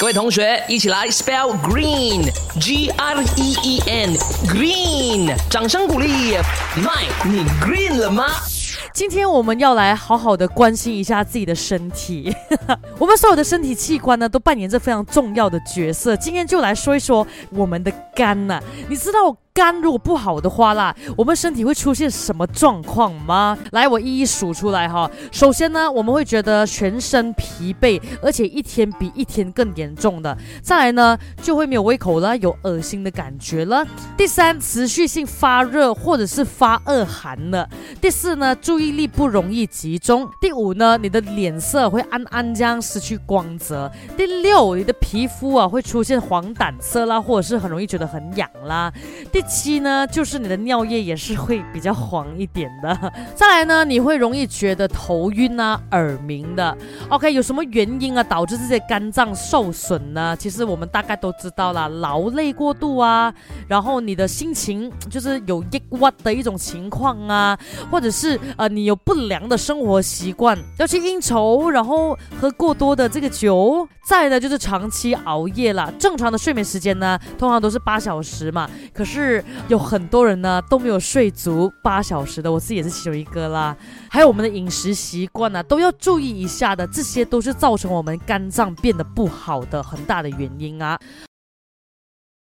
各位同学，一起来 spell green，G R E E N，green，掌声鼓励。麦，你 green 了吗？今天我们要来好好的关心一下自己的身体。我们所有的身体器官呢，都扮演着非常重要的角色。今天就来说一说我们的肝呐，你知道？肝如果不好的话啦，我们身体会出现什么状况吗？来，我一一数出来哈。首先呢，我们会觉得全身疲惫，而且一天比一天更严重的。再来呢，就会没有胃口了，有恶心的感觉了。第三，持续性发热或者是发恶寒了。第四呢，注意力不容易集中。第五呢，你的脸色会暗暗这样失去光泽。第六，你的皮肤啊会出现黄疸色啦，或者是很容易觉得很痒啦。第七呢，就是你的尿液也是会比较黄一点的。再来呢，你会容易觉得头晕啊、耳鸣的。OK，有什么原因啊导致这些肝脏受损呢？其实我们大概都知道了，劳累过度啊，然后你的心情就是有抑郁的一种情况啊，或者是呃你有不良的生活习惯，要去应酬，然后喝过多的这个酒。再呢就是长期熬夜了。正常的睡眠时间呢，通常都是八小时嘛，可是。有很多人呢都没有睡足八小时的，我自己也是其中一个啦。还有我们的饮食习惯呢，都要注意一下的，这些都是造成我们肝脏变得不好的很大的原因啊。